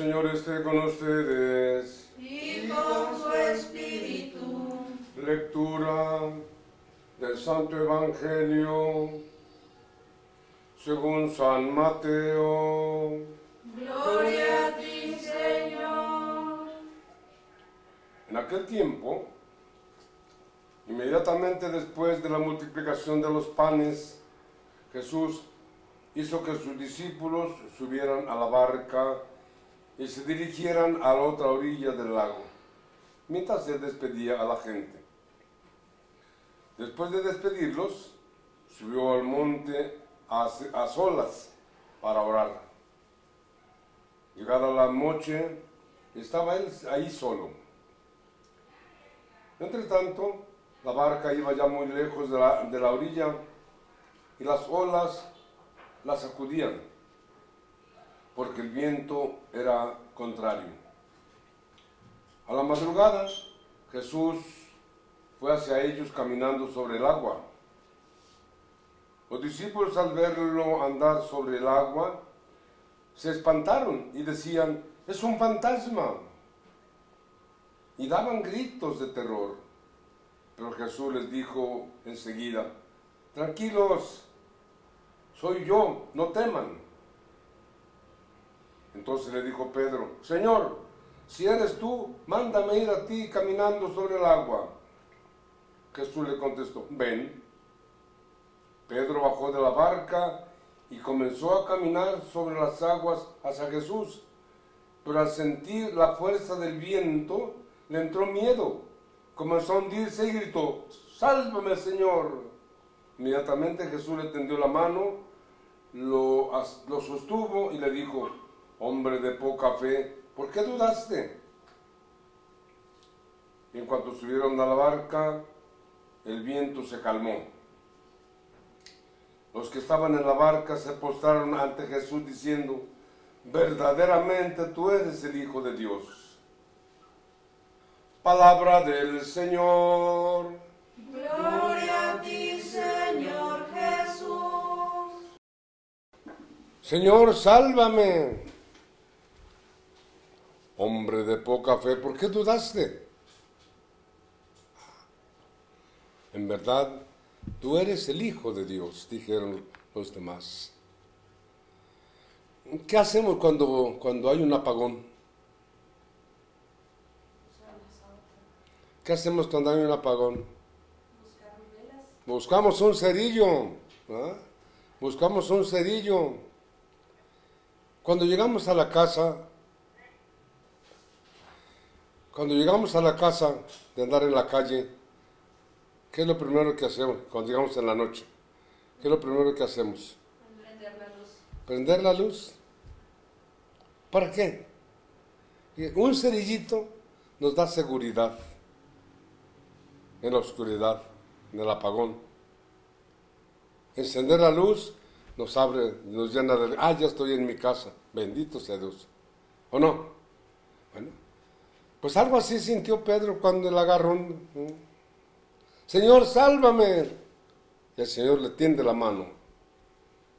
Señor esté con ustedes. y con su espíritu. Lectura del Santo Evangelio según San Mateo. Gloria a ti, Señor. En aquel tiempo, inmediatamente después de la multiplicación de los panes, Jesús hizo que sus discípulos subieran a la barca y se dirigieran a la otra orilla del lago, mientras se despedía a la gente. Después de despedirlos, subió al monte a, a solas para orar. Llegada la noche, estaba él ahí solo. Entre tanto, la barca iba ya muy lejos de la, de la orilla y las olas la sacudían, porque el viento era contrario. A la madrugada, Jesús fue hacia ellos caminando sobre el agua. Los discípulos al verlo andar sobre el agua, se espantaron y decían, es un fantasma. Y daban gritos de terror. Pero Jesús les dijo enseguida, tranquilos, soy yo, no teman. Entonces le dijo Pedro, Señor, si eres tú, mándame ir a ti caminando sobre el agua. Jesús le contestó, ven. Pedro bajó de la barca y comenzó a caminar sobre las aguas hacia Jesús. Pero al sentir la fuerza del viento, le entró miedo. Comenzó a hundirse y gritó, sálvame Señor. Inmediatamente Jesús le tendió la mano, lo, lo sostuvo y le dijo, hombre de poca fe, ¿por qué dudaste? Y en cuanto subieron a la barca, el viento se calmó. Los que estaban en la barca se postraron ante Jesús diciendo, verdaderamente tú eres el Hijo de Dios. Palabra del Señor. Gloria a ti, Señor Jesús. Señor, sálvame. Hombre de poca fe, ¿por qué dudaste? En verdad, tú eres el Hijo de Dios, dijeron los demás. ¿Qué hacemos cuando, cuando hay un apagón? ¿Qué hacemos cuando hay un apagón? Buscamos un cerillo. Buscamos un cerillo. Cuando llegamos a la casa, cuando llegamos a la casa de andar en la calle, ¿qué es lo primero que hacemos cuando llegamos en la noche? ¿Qué es lo primero que hacemos? Prender la luz. ¿Prender la luz? ¿Para qué? Un cerillito nos da seguridad en la oscuridad, en el apagón. Encender la luz nos abre, nos llena de, ah, ya estoy en mi casa, bendito sea Dios. ¿O no? Bueno, pues algo así sintió Pedro cuando el agarró. Señor, sálvame. Y el Señor le tiende la mano.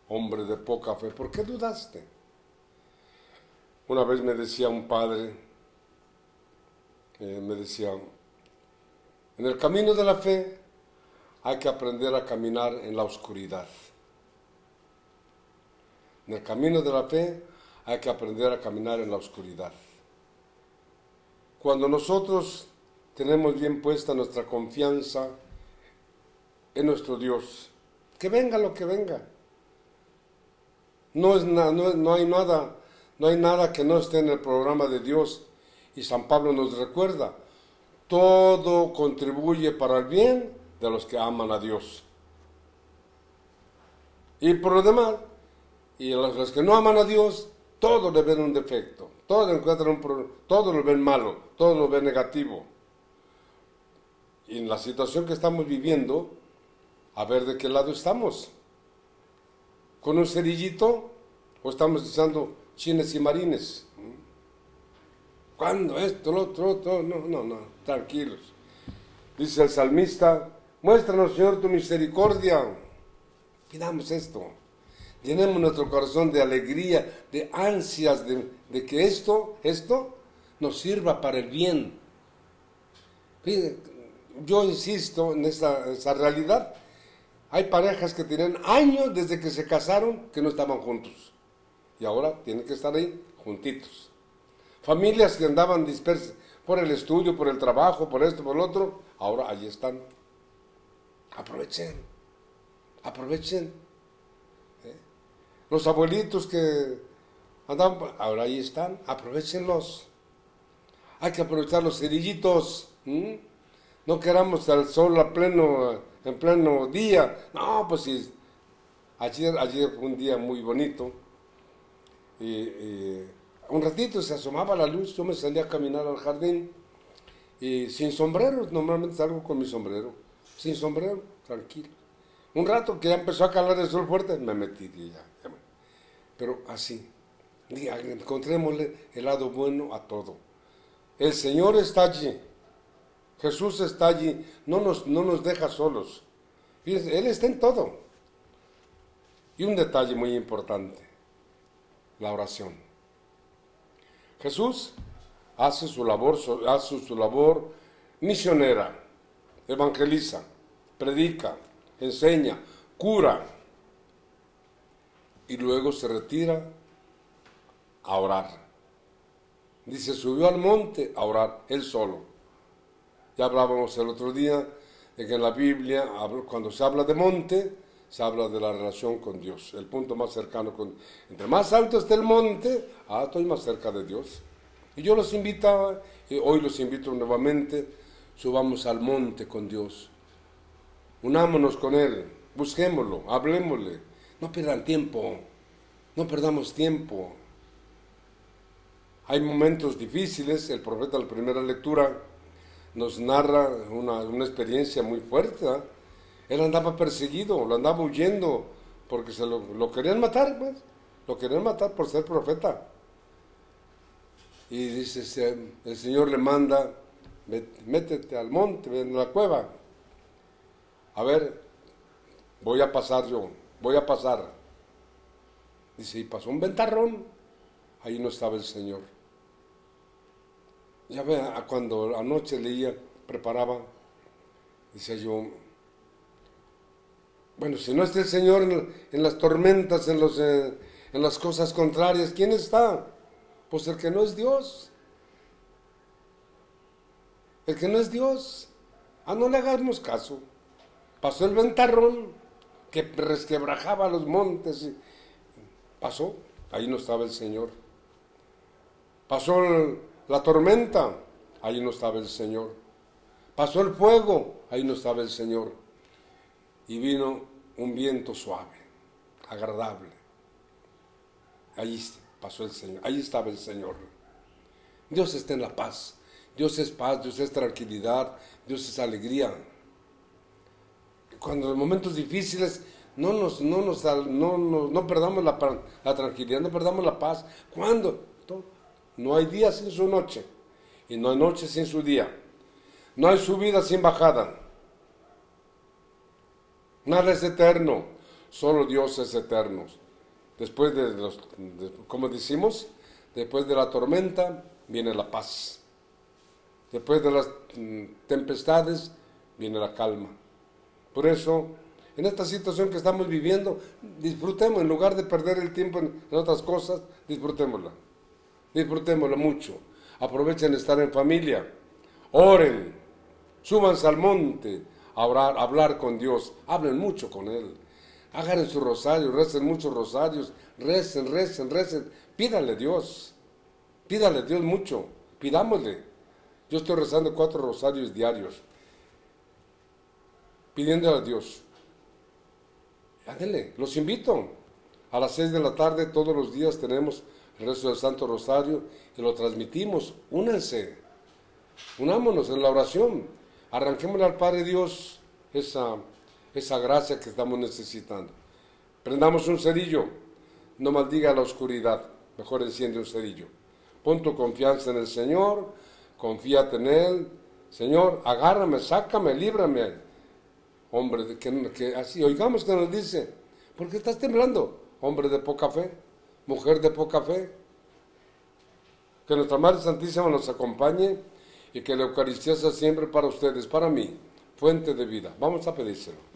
Hombre de poca fe, ¿por qué dudaste? Una vez me decía un padre, eh, me decía, en el camino de la fe hay que aprender a caminar en la oscuridad. En el camino de la fe hay que aprender a caminar en la oscuridad. Cuando nosotros tenemos bien puesta nuestra confianza en nuestro Dios, que venga lo que venga. No, es no, no hay nada, no hay nada que no esté en el programa de Dios. Y San Pablo nos recuerda, todo contribuye para el bien de los que aman a Dios. Y por lo demás, y los, los que no aman a Dios, todos le ven un defecto, todos encuentran un problema, todos lo ven malo, todos lo ven negativo. Y en la situación que estamos viviendo, a ver de qué lado estamos. ¿Con un cerillito o estamos echando chines y marines? ¿Cuándo? Esto, lo otro, otro. No, no, no, tranquilos. Dice el salmista, muéstranos, Señor, tu misericordia. Pidamos esto. Llenemos nuestro corazón de alegría, de ansias, de, que esto, esto nos sirva para el bien. Yo insisto en esa realidad. Hay parejas que tienen años desde que se casaron que no estaban juntos. Y ahora tienen que estar ahí juntitos. Familias que andaban dispersas por el estudio, por el trabajo, por esto, por lo otro, ahora allí están. Aprovechen, aprovechen. Los abuelitos que andaban, ahora ahí están, aprovechenlos. Hay que aprovechar los cerillitos. No queramos al sol a pleno, en pleno día. No, pues sí. Ayer, ayer fue un día muy bonito. Un ratito se asomaba la luz, yo me salía a caminar al jardín y sin sombrero, normalmente salgo con mi sombrero, sin sombrero, tranquilo. Un rato que ya empezó a calar el sol fuerte, me metí ya, Pero así, encontrémosle el lado bueno a todo. El Señor está allí, Jesús está allí, no nos, no nos deja solos. Él está en todo. Y un detalle muy importante, la oración. Jesús hace su labor, hace su labor misionera, evangeliza, predica, enseña, cura y luego se retira a orar. Dice, subió al monte a orar, él solo. Ya hablábamos el otro día de que en la Biblia, cuando se habla de monte, se habla de la relación con Dios, el punto más cercano con Entre más alto esté el monte, ah, estoy más cerca de Dios. Y yo los invitaba, y hoy los invito nuevamente, subamos al monte con Dios. Unámonos con Él, busquémoslo, hablemosle. No pierdan tiempo, no perdamos tiempo. Hay momentos difíciles, el profeta en la primera lectura nos narra una, una experiencia muy fuerte. ¿ah? Él andaba perseguido, lo andaba huyendo, porque se lo, lo querían matar, pues. Lo querían matar por ser profeta. Y dice, el Señor le manda, "Met- métete al monte, en la cueva. A ver, voy a pasar yo, voy a pasar. Dice, y pasó un ventarrón, ahí no estaba el Señor. Ya ve, a- cuando anoche leía, preparaba, decía yo, bueno, si no está el Señor en, en las tormentas, en, los, eh, en las cosas contrarias, ¿quién está? Pues el que no es Dios. El que no es Dios. Ah, no le hagamos caso. Pasó el ventarrón que resquebrajaba los montes. Pasó, ahí no estaba el Señor. Pasó la tormenta, ahí no estaba el Señor. Pasó el fuego, ahí no estaba el Señor. Y vino un viento suave, agradable. Ahí pasó el Señor, ahí estaba el Señor. Dios está en la paz. Dios es paz, Dios es tranquilidad, Dios es alegría. Cuando en momentos difíciles no nos, no nos, no, no, perdamos la, la tranquilidad, no perdamos la paz. ¿Cuándo? No hay día sin su noche y no hay noche sin su día. No hay subida sin bajada. Nada es eterno, solo Dios es eterno. Después de los, de- como decimos, después de la tormenta viene la paz. Después de las mm, tempestades viene la calma. Por eso, en esta situación que estamos viviendo, disfrutemos, en lugar de perder el tiempo en, otras cosas, disfrutémosla. Disfrutémosla mucho. Aprovechen estar en familia. Oren. Súbanse al monte hablar con Dios. Hablen mucho con Él. Hagan su rosario, recen muchos rosarios. Recen, recen, recen. Pídale a Dios. Pídale a Dios mucho. Pidámosle. Yo estoy rezando cuatro rosarios diarios. Pidiéndole a Dios. Ándele, los invito. A las seis de la tarde todos los días tenemos el rezo del Santo Rosario y lo transmitimos. Únanse. Unámonos en la oración. Arranquémosle al Padre Dios esa, esa gracia que estamos necesitando. Prendamos un cerillo. No maldiga la oscuridad. Mejor enciende un cerillo. Pon tu confianza en el Señor. Confíate en Él. Señor, agárrame, sácame, líbrame. Hombre, de que, así, oigamos que nos dice, ¿por qué estás temblando? hombre de poca fe, mujer de poca fe. Que nuestra Madre Santísima nos acompañe y que la Eucaristía sea siempre para ustedes, para mí, fuente de vida. Vamos a pedírselo.